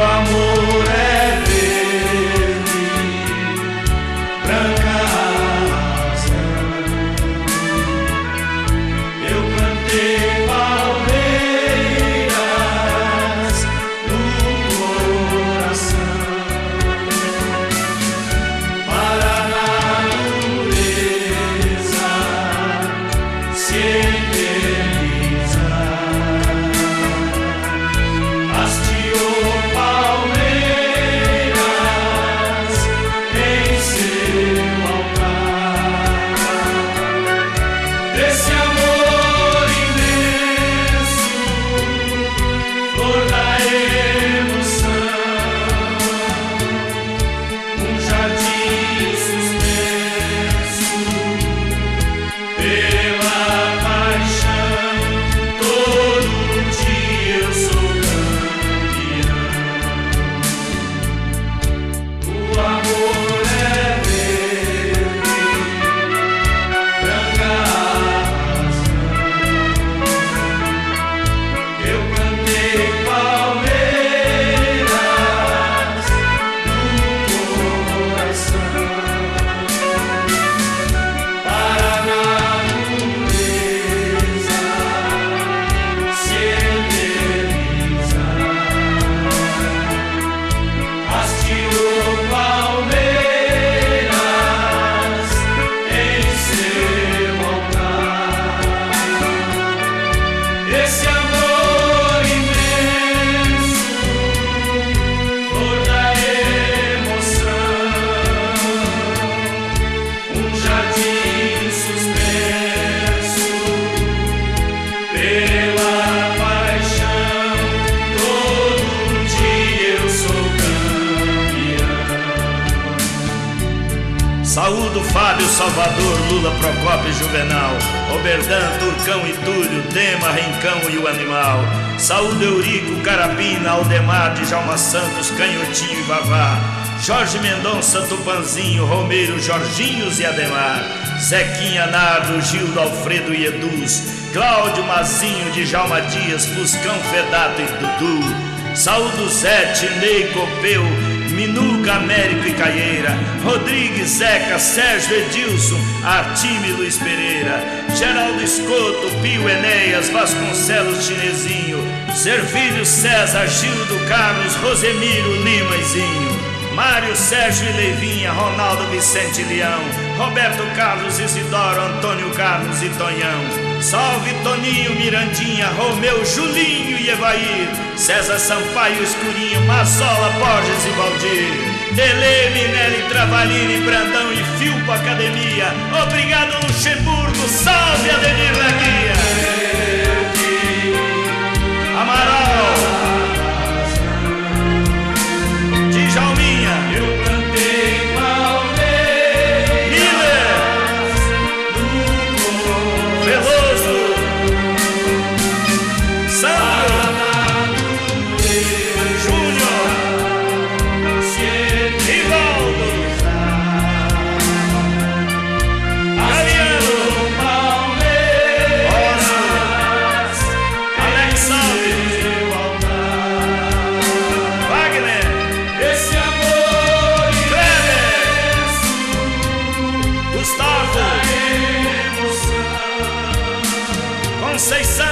amor. Fábio, Salvador, Lula, Procópio Juvenal, Oberdan, Turcão e Túlio, Dema, Rencão e o Animal, Saúde, Eurico, Carabina, Aldemar, Djalma Santos, Canhotinho e Vavá, Jorge Mendonça, Tupanzinho, Romeiro, Jorginhos e Ademar, Zequinha, Nardo, Gildo, Alfredo e Eduz, Cláudio, Mazinho, Djalma Dias, Fuscão, Fedato e Dudu, Saúde, Zete, Ney, Copeu, Minuca, Américo e Caieira, Rodrigues, Zeca, Sérgio Edilson, Artime Luiz Pereira, Geraldo Escoto, Pio Enéas, Vasconcelos Chinesinho, Servilho César, Gildo Carlos, Rosemiro Lima Izinho, Mário Sérgio e Leivinha, Ronaldo Vicente Leão, Roberto Carlos Isidoro, Antônio Carlos e Tonhão. Salve Toninho, Mirandinha, Romeu, Julinho e Evair, César Sampaio, Escurinho, Mazola, Borges e Valdir, Dele, Minelli, Travalini, Brandão e Filpo Academia. Obrigado, Luxemburgo, salve Ademir say so.